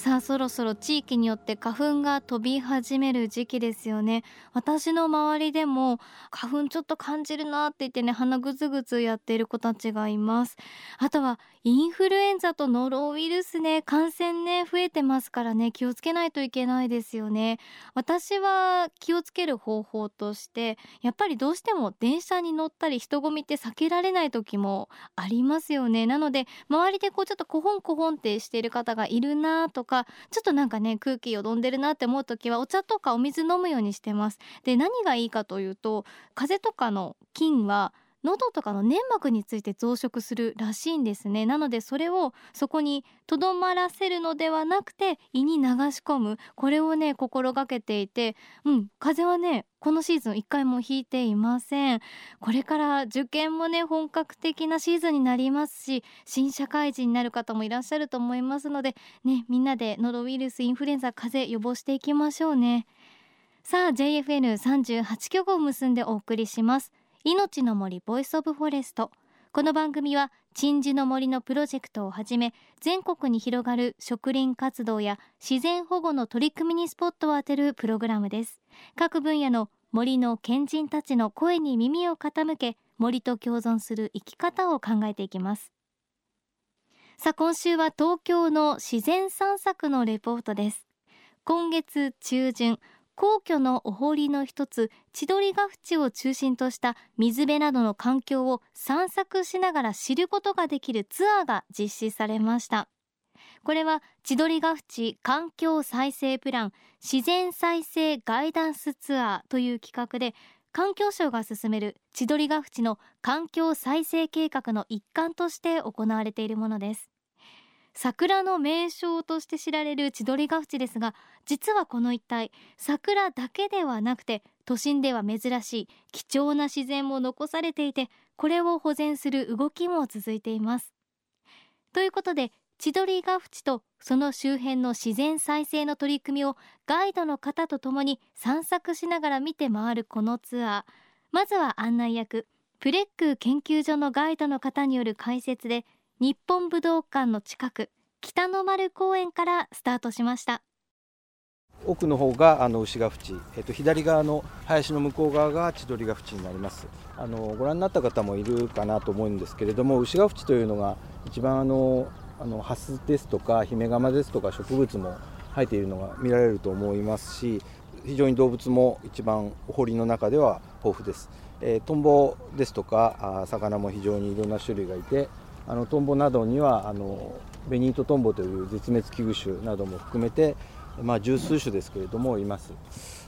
さあそろそろ地域によって花粉が飛び始める時期ですよね。私の周りでも花粉ちょっと感じるなって言ってね鼻ぐずぐずやっている子たちがいます。あとはインフルエンザとノロウイルスね感染ね増えてますからね気をつけないといけないですよね。私は気をつける方法としてやっぱりどうしても電車に乗ったり人混みって避けられない時もありますよね。なので周りでこうちょっとコホンコホンってしている方がいるなとかちょっとなんかね空気よどんでるなって思う時はお茶とかお水飲むようにしてます。で何がいいかというと風邪とかの菌は喉とかの粘膜について増殖するらしいんですね。なのでそれをそこにとどまらせるのではなくて胃に流し込む。これをね心がけていてうん風邪はねこのシーズン1回も引いていません。これから受験もね本格的なシーズンになりますし新社会人になる方もいらっしゃると思いますのでねみんなでノロウイルスインフルエンザ風邪予防していきましょうね。さあ JFN38 曲を結んでお送りします。命の森ボイスオブフォレスト。この番組は鎮守の森のプロジェクトをはじめ全国に広がる植林活動や自然保護の取り組みにスポットを当てるプログラムです。各分野の森の賢人たちの声に耳を傾け森と共存する生き方を考えていきます。さあ今週は東京の自然散策のレポートです。今月中旬皇居のお堀の一つ千鳥ヶ淵を中心とした水辺などの環境を散策しながら知ることができるツアーが実施されました。これは千鳥ヶ淵環境再生プラン自然再生ガイダンスツアーという企画で環境省が進める千鳥ヶ淵の環境再生計画の一環として行われているものです。桜の名所として知られる千鳥ヶ淵ですが実はこの一帯桜だけではなくて都心では珍しい貴重な自然も残されていてこれを保全する動きも続いています。ということで千鳥ヶ淵とその周辺の自然再生の取り組みをガイドの方とともに散策しながら見て回るこのツアー。まずは案内役プレック研究所のガイドの方による解説で日本武道館の近く北の丸公園からスタートしました。奥の方があの牛ヶ淵、えっと、左側の林の向こう側が千鳥ヶ淵になります。あのご覧になった方もいるかなと思うんですけれども牛ヶ淵というのが一番あのあのハスですとかヒメガマですとか植物も生えているのが見られると思いますし非常に動物も一番お堀の中では豊富です、えー、トンボですとかあ魚も非常にいろんな種類がいてあのトンボなどにはあのベニートトンボという絶滅危惧種なども含めて、まあ、十数種ですけれどもいます、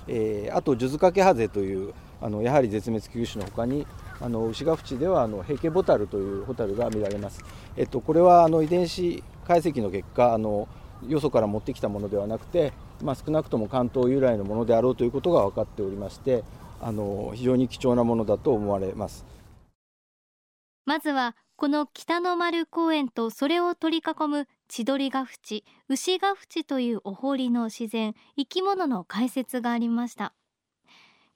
えー、あとジュズカケハゼというあのやはり絶滅危惧種のほかにあの牛ヶ淵ではあのヘケボタルというホタルが見られます、えっと、これはあの遺伝子解析の結果あのよそから持ってきたものではなくて、まあ、少なくとも関東由来のものであろうということが分かっておりましてあの非常に貴重なものだと思われます。まずはこの北の丸公園とそれを取り囲む千鳥ヶ淵牛ヶ淵というお堀の自然生き物の解説がありました。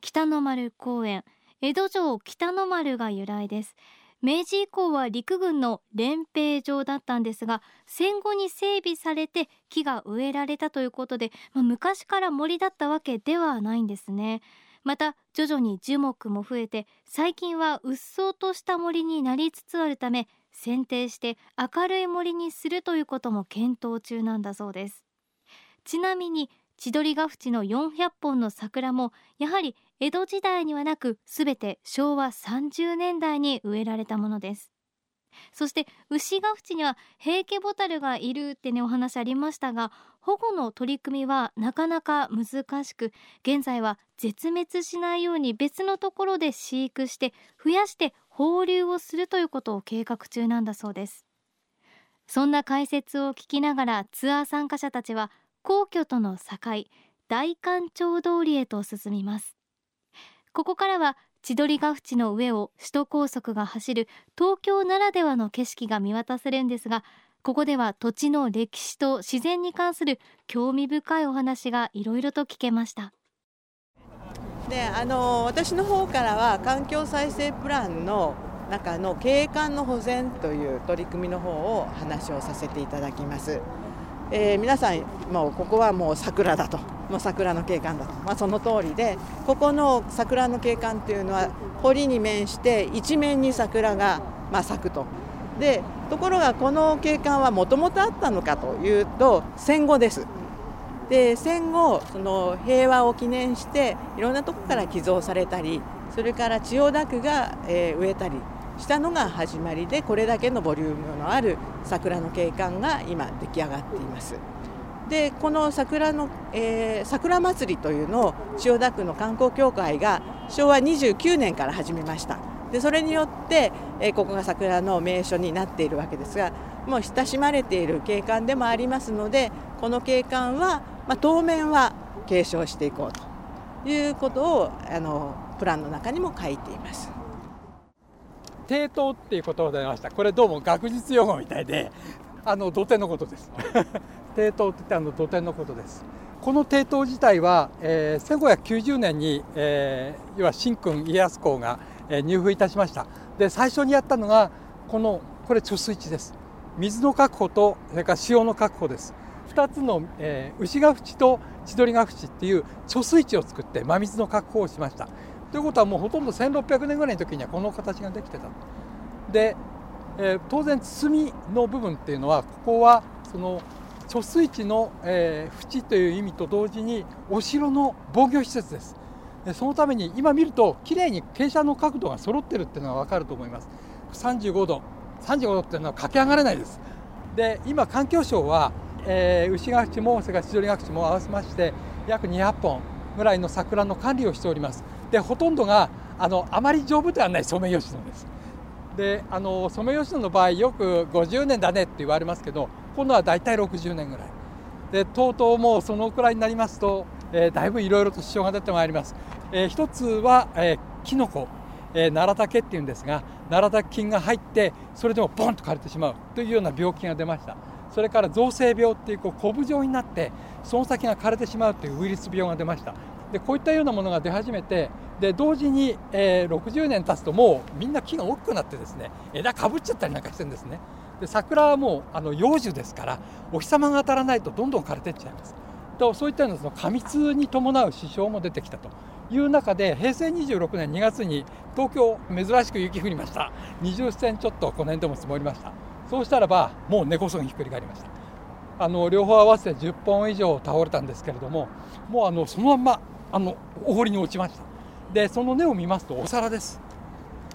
北の丸公園江戸城北の丸が由来です。明治以降は陸軍の練兵場だったんですが戦後に整備されて木が植えられたということで、まあ、昔から森だったわけではないんですね。また徐々に樹木も増えて最近は鬱蒼とした森になりつつあるため剪定して明るい森にするということも検討中なんだそうです。ちなみに千鳥ヶ淵の400本の桜もやはり江戸時代にはなくすべて昭和30年代に植えられたものです。そして牛ヶ淵には平家ボタルがいるってねお話ありましたが保護の取り組みはなかなか難しく現在は絶滅しないように別のところで飼育して増やして放流をするということを計画中なんだそうです。そんな解説を聞きながらツアー参加者たちは皇居との境大官庁通りへと進みます。ここからは千鳥ヶ淵の上を首都高速が走る東京ならではの景色が見渡せるんですがここでは土地の歴史と自然に関する興味深いお話がいろいろと聞けました。であの私の方からは環境再生プランの中の景観の保全という取り組みの方を話をさせていただきます。えー、皆さんもうここはもう桜だと。もう桜の景観だと、まあ、その通りでここの桜の景観というのは堀に面して一面に桜がまあ咲くと。でところがこの景観はもともとあったのかというと戦後ですで戦後その平和を記念していろんなとこから寄贈されたりそれから千代田区が、植えたりしたのが始まりでこれだけのボリュームのある桜の景観が今出来上がっています。でこの桜の、えー、桜祭りというのを千代田区の観光協会が昭和29年から始めましたでそれによって、えー、ここが桜の名所になっているわけですがもう親しまれている景観でもありますのでこの景観は、まあ、当面は継承していこうということをあのプランの中にも書いています。低等っていう言葉が出ました。これどうも学術用語みたいであの土手のことです。低等ってあの土手のことです。この低等自体は、えー、1590年に、えー、要は新君家康公が、えー、入府いたしました。で最初にやったのがこのこれ貯水池です。水の確保とそれから潮の確保です。2つの、えー、牛ヶ淵と千鳥ヶ淵っていう貯水池を作って真水の確保をしました。ということはもうほとんど1600年ぐらいの時にはこの形ができてた。で、えー、当然包みの部分っていうのはここはその貯水池の、えー、縁という意味と同時にお城の防御施設です。そのために今見るときれいに傾斜の角度が揃ってるっていうのが分かると思います。35度。35度っていうのは駆け上がれないです。で今環境省は、えー、牛ヶ淵もそれから千鳥ヶ淵も合わせまして約200本ぐらいの桜の管理をしております。でほとんどがあのあまり丈夫ではないソメイヨシノです。であのソメイヨシノの場合よく50年だねって言われますけど今度は大体60年ぐらい。でとうとうもうそのくらいになりますと、えー、だいぶいろいろと支障が出てまいります、えー、一つは、えー、キノコ、えー、奈良竹っていうんですが奈良竹菌が入ってそれでもボンと枯れてしまう。というような病気が出ました。それから造成病っていうこうコブ状になってその先が枯れてしまうというウイルス病が出ました。でこういったようなものが出始めてで同時に、えー、60年経つともうみんな木が大きくなってですね枝かぶっちゃったりなんかしてるんですね。で桜はもうあの幼樹ですからお日様が当たらないとどんどん枯れていっちゃいます。とそういったようなその過密に伴う支障も出てきたという中で平成26年2月に東京珍しく雪降りました。20センちょっとこの辺でも積もりました。そうしたらばもう根こそぎひっくり返りました。あの両方合わせて10本以上倒れたんですけれどももうあのそのままあのお堀に落ちました。でその根を見ますとお皿です。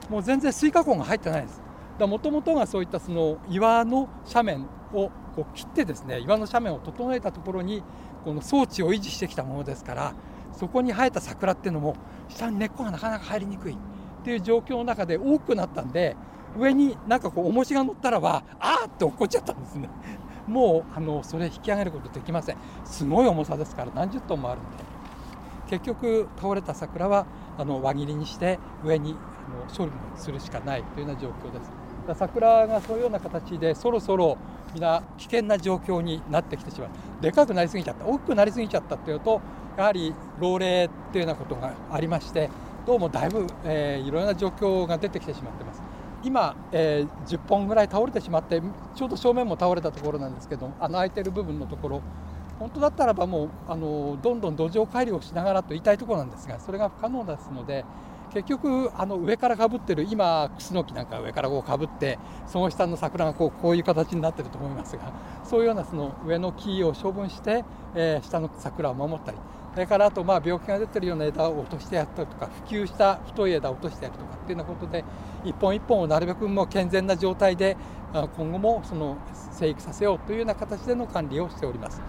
もう全然垂下根が入ってないです。もともとがそういったその岩の斜面をこう切ってですね岩の斜面を整えたところにこの装置を維持してきたものですからそこに生えた桜っていうのも下に根っこがなかなか入りにくいっていう状況の中で多くなったんで上になんかこう重しが乗ったらばあーって落っこっちゃったんですね。もうあのそれ引き上げることできません。すごい重さですから何十トンもあるんで。結局倒れた桜はあの輪切りにして上にあの処理するしかないというような状況です。桜がそういうような形でそろそろ皆危険な状況になってきてしまう。でかくなりすぎちゃった。大きくなりすぎちゃったっていうとやはり老齢っていうようなことがありましてどうもだいぶ、えー、いろんな状況が出てきてしまってます。今、えー、10本ぐらい倒れてしまってちょうど正面も倒れたところなんですけどあの空いてる部分のところ本当だったらばもうあのどんどん土壌改良をしながらと言いたいところなんですがそれが不可能ですので結局あの上からかぶってる今クスノキなんか上からこうかぶってその下の桜がこうこういう形になってると思いますがそういうようなその上の木を処分して、えー、下の桜を守ったりそれからあとまあ病気が出てるような枝を落としてやったりとか普及した太い枝を落としてやるとかっていうようなことで一本一本をなるべくもう健全な状態で今後もその生育させようというような形での管理をしております。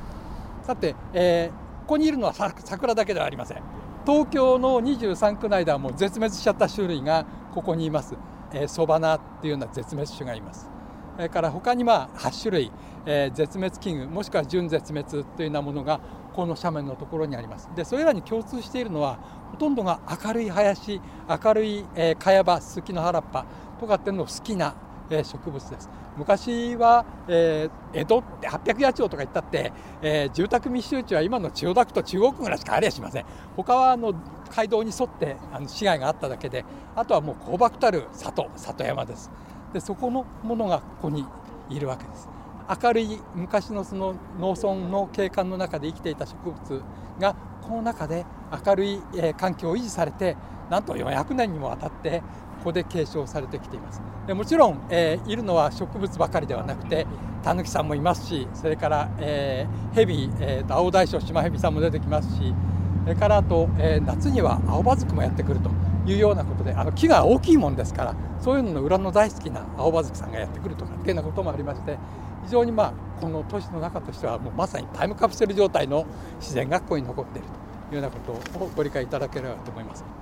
さて、えー、ここにいるのは桜だけではありません。東京の23区内ではもう絶滅しちゃった種類がここにいます。えー、ソバナっていうような絶滅種がいます。それから他にまあ8種類、えー、絶滅危惧もしくは準絶滅というようなものがこの斜面のところにあります。でそれらに共通しているのはほとんどが明るい林明るい、えー、茅場ススキの原っぱとかっていうのを好きな、え植物です。昔は、えー、江戸って800野町とか言ったって、えー、住宅密集地は今の千代田区と中央区ぐらいしかありゃしません。他はあの街道に沿ってあの市街があっただけであとはもう高漠たる里里山です。でそこのものがここにいるわけです。明るい昔のその農村の景観の中で生きていた植物がこの中で明るい環境を維持されてなんと400年にもわたってここで継承されてきていますでもちろん、えー、いるのは植物ばかりではなくてタヌキさんもいますしそれから、えー、ヘビ、えーと、青大将シマヘビさんも出てきますしそれからあと、えー、夏には青葉ズもやってくるというようなことであの木が大きいもんですからそういうのの裏の大好きな青葉月さんがやってくるとかっていうようなこともありまして非常にまあこの都市の中としてはもうまさにタイムカプセル状態の自然がここに残っているというようなことをご理解いただければと思います。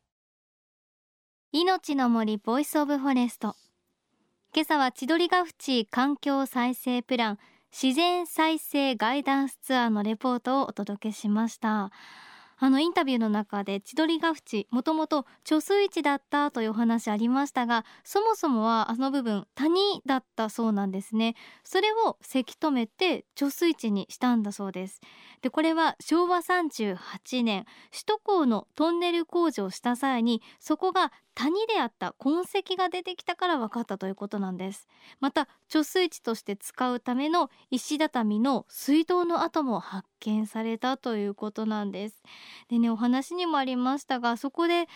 命の森 Voice of Forest。今朝は千鳥ヶ淵環境再生プラン自然再生ガイダンスツアーのレポートをお届けしました。あのインタビューの中で千鳥ヶ淵もともと貯水池だったというお話ありましたがそもそもはあの部分谷だったそうなんですね。それをせき止めて貯水池にしたんだそうです。でこれは昭和38年首都高のトンネル工事をした際にそこが谷であった痕跡が出てきたから分かったということなんです。また貯水池として使うための石畳の水道の跡も発見されたということなんです。でねお話にもありましたがそこで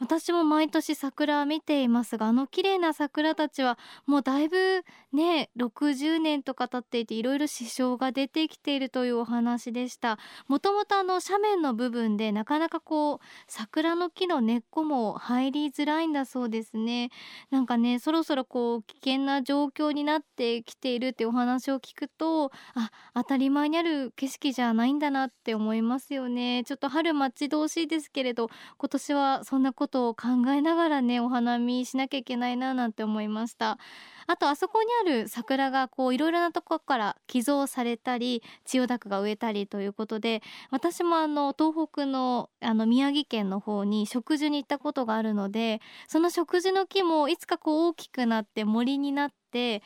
私も毎年桜見ていますがあの綺麗な桜たちはもうだいぶね60年とか経っていていろいろ支障が出てきているというお話でした。もともとあの斜面の部分でなかなかこう桜の木の根っこも入りづらいんだそうですね。なんかねそろそろこう危険な状況になってきているってお話を聞くとあ当たり前にある景色じゃないんだなって思いますよね。ちょっと春待ち遠しいですけれど今年はそんなことことを考えながらねお花見しなきゃいけないななんて思いました。あとあそこにある桜がこういろいろなとこから寄贈されたり千代田区が植えたりということで私もあの東北のあの宮城県の方に植樹に行ったことがあるのでその植樹の木もいつかこう大きくなって森になって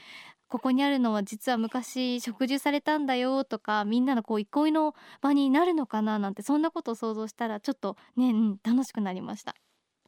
ここにあるのは実は昔植樹されたんだよとかみんなのこう憩いの場になるのかななんてそんなことを想像したらちょっとね、うん、楽しくなりました。